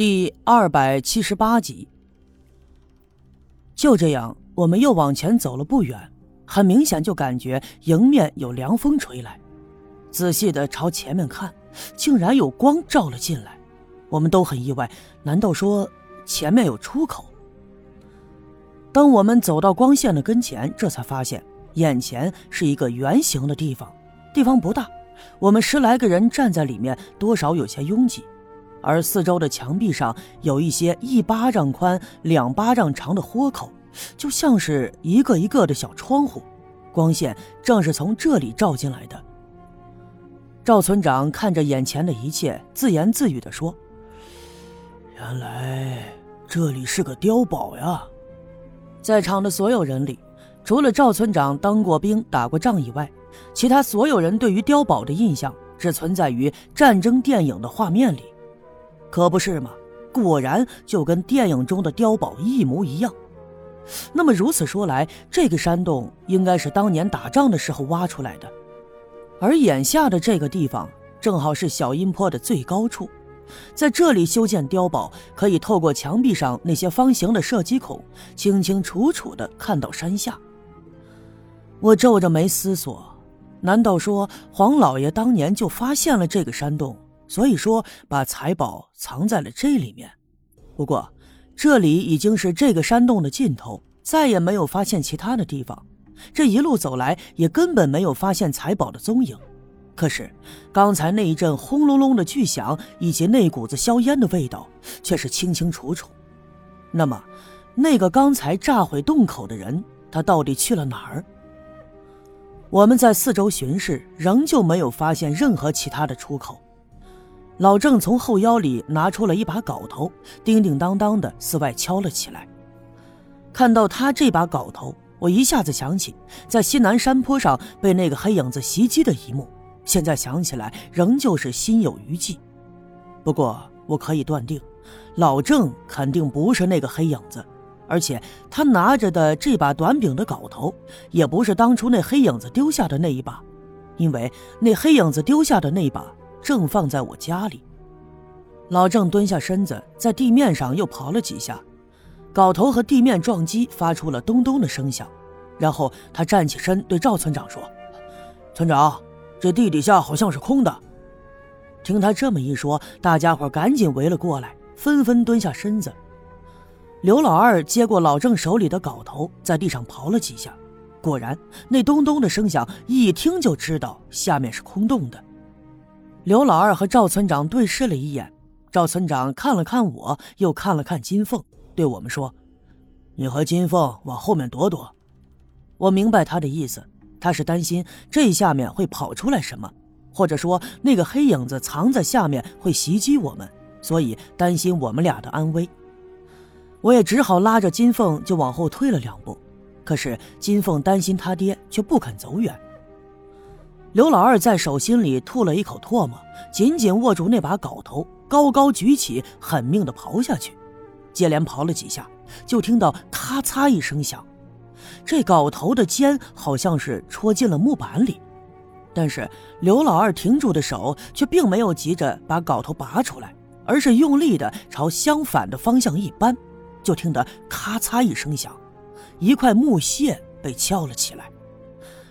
第二百七十八集。就这样，我们又往前走了不远，很明显就感觉迎面有凉风吹来。仔细的朝前面看，竟然有光照了进来。我们都很意外，难道说前面有出口？当我们走到光线的跟前，这才发现眼前是一个圆形的地方，地方不大。我们十来个人站在里面，多少有些拥挤，而四周的墙壁上有一些一巴掌宽、两巴掌长的豁口，就像是一个一个的小窗户，光线正是从这里照进来的。赵村长看着眼前的一切，自言自语地说：“原来这里是个碉堡呀！”在场的所有人里，除了赵村长当过兵、打过仗以外，其他所有人对于碉堡的印象只存在于战争电影的画面里，可不是吗？果然就跟电影中的碉堡一模一样。那么如此说来，这个山洞应该是当年打仗的时候挖出来的，而眼下的这个地方正好是小阴坡的最高处，在这里修建碉堡，可以透过墙壁上那些方形的射击孔，清清楚楚地看到山下。我皱着眉思索。难道说黄老爷当年就发现了这个山洞，所以说把财宝藏在了这里面？不过，这里已经是这个山洞的尽头，再也没有发现其他的地方。这一路走来，也根本没有发现财宝的踪影。可是，刚才那一阵轰隆隆的巨响，以及那股子硝烟的味道，却是清清楚楚。那么，那个刚才炸毁洞口的人，他到底去了哪儿？我们在四周巡视，仍旧没有发现任何其他的出口。老郑从后腰里拿出了一把镐头，叮叮当当的四外敲了起来。看到他这把镐头，我一下子想起在西南山坡上被那个黑影子袭击的一幕。现在想起来，仍旧是心有余悸。不过，我可以断定，老郑肯定不是那个黑影子。而且他拿着的这把短柄的镐头，也不是当初那黑影子丢下的那一把，因为那黑影子丢下的那一把正放在我家里。老郑蹲下身子，在地面上又刨了几下，镐头和地面撞击发出了咚咚的声响，然后他站起身对赵村长说：“村长，这地底下好像是空的。”听他这么一说，大家伙赶紧围了过来，纷纷蹲下身子。刘老二接过老郑手里的镐头，在地上刨了几下，果然那咚咚的声响，一听就知道下面是空洞的。刘老二和赵村长对视了一眼，赵村长看了看我，又看了看金凤，对我们说：“你和金凤往后面躲躲。”我明白他的意思，他是担心这下面会跑出来什么，或者说那个黑影子藏在下面会袭击我们，所以担心我们俩的安危。我也只好拉着金凤就往后退了两步，可是金凤担心他爹，却不肯走远。刘老二在手心里吐了一口唾沫，紧紧握住那把镐头，高高举起，狠命的刨下去。接连刨了几下，就听到咔嚓一声响，这镐头的尖好像是戳进了木板里。但是刘老二停住的手却并没有急着把镐头拔出来，而是用力的朝相反的方向一扳。就听得咔嚓一声响，一块木屑被撬了起来。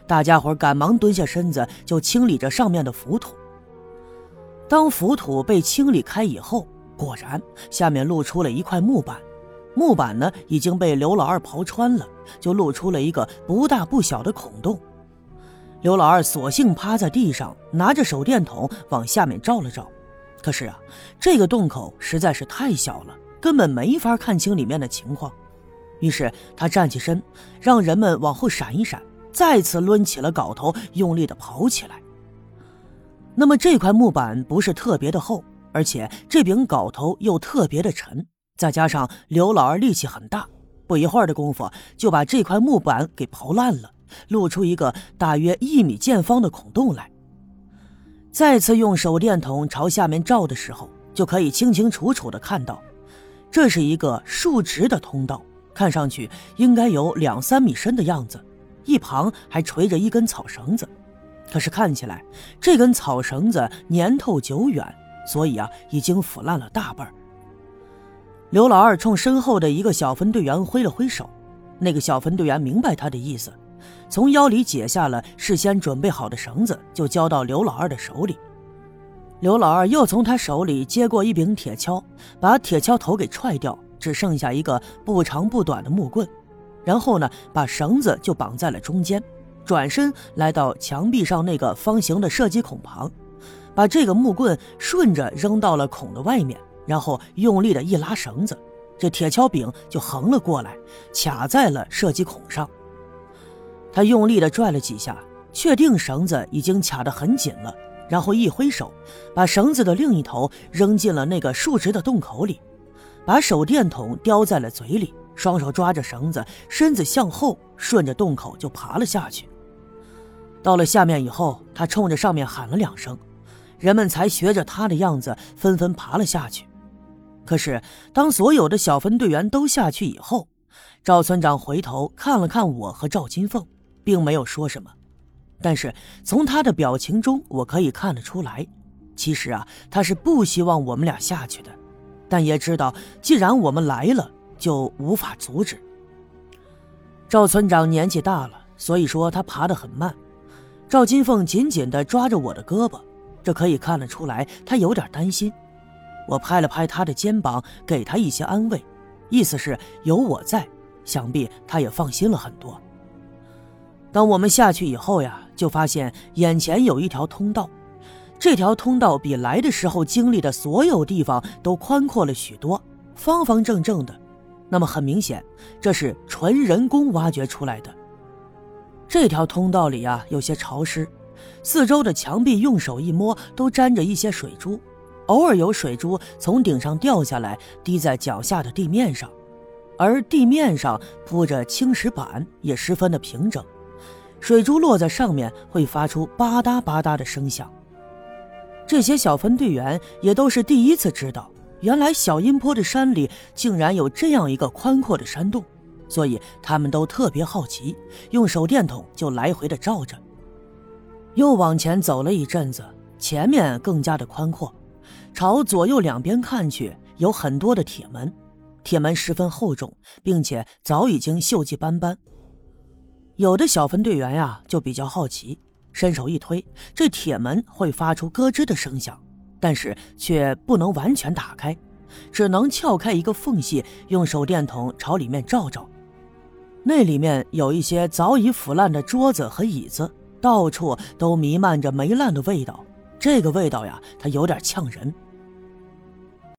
大家伙赶忙蹲下身子，就清理着上面的浮土。当浮土被清理开以后，果然下面露出了一块木板。木板呢已经被刘老二刨穿了，就露出了一个不大不小的孔洞。刘老二索性趴在地上，拿着手电筒往下面照了照。可是啊，这个洞口实在是太小了。根本没法看清里面的情况，于是他站起身，让人们往后闪一闪，再次抡起了镐头，用力的刨起来。那么这块木板不是特别的厚，而且这柄镐头又特别的沉，再加上刘老二力气很大，不一会儿的功夫就把这块木板给刨烂了，露出一个大约一米见方的孔洞来。再次用手电筒朝下面照的时候，就可以清清楚楚的看到。这是一个竖直的通道，看上去应该有两三米深的样子，一旁还垂着一根草绳子。可是看起来这根草绳子年头久远，所以啊已经腐烂了大半刘老二冲身后的一个小分队员挥了挥手，那个小分队员明白他的意思，从腰里解下了事先准备好的绳子，就交到刘老二的手里。刘老二又从他手里接过一柄铁锹，把铁锹头给踹掉，只剩下一个不长不短的木棍，然后呢，把绳子就绑在了中间，转身来到墙壁上那个方形的射击孔旁，把这个木棍顺着扔到了孔的外面。然后用力的一拉绳子，这铁锹柄就横了过来，卡在了射击孔上。他用力的拽了几下，确定绳子已经卡得很紧了，然后一挥手，把绳子的另一头扔进了那个竖直的洞口里，把手电筒叼在了嘴里，双手抓着绳子，身子向后，顺着洞口就爬了下去。到了下面以后，他冲着上面喊了两声，人们才学着他的样子，纷纷爬了下去。可是，当所有的小分队员都下去以后，赵村长回头看了看我和赵金凤，并没有说什么。但是从他的表情中，我可以看得出来，其实啊，他是不希望我们俩下去的，但也知道既然我们来了，就无法阻止。赵村长年纪大了，所以说他爬得很慢。赵金凤紧紧地抓着我的胳膊，这可以看得出来，他有点担心。我拍了拍他的肩膀，给他一些安慰，意思是有我在，想必他也放心了很多。当我们下去以后呀，就发现眼前有一条通道，这条通道比来的时候经历的所有地方都宽阔了许多，方方正正的。那么很明显，这是纯人工挖掘出来的。这条通道里呀，有些潮湿，四周的墙壁用手一摸都沾着一些水珠。偶尔有水珠从顶上掉下来，滴在脚下的地面上，而地面上铺着青石板，也十分的平整。水珠落在上面会发出吧嗒吧嗒的声响。这些小分队员也都是第一次知道，原来小阴坡的山里竟然有这样一个宽阔的山洞，所以他们都特别好奇，用手电筒就来回的照着。又往前走了一阵子，前面更加的宽阔。朝左右两边看去，有很多的铁门，铁门十分厚重，并且早已经锈迹斑斑。有的小分队员呀，就比较好奇，伸手一推，这铁门会发出咯吱的声响，但是却不能完全打开，只能撬开一个缝隙，用手电筒朝里面照照。那里面有一些早已腐烂的桌子和椅子，到处都弥漫着霉烂的味道。这个味道呀，它有点呛人。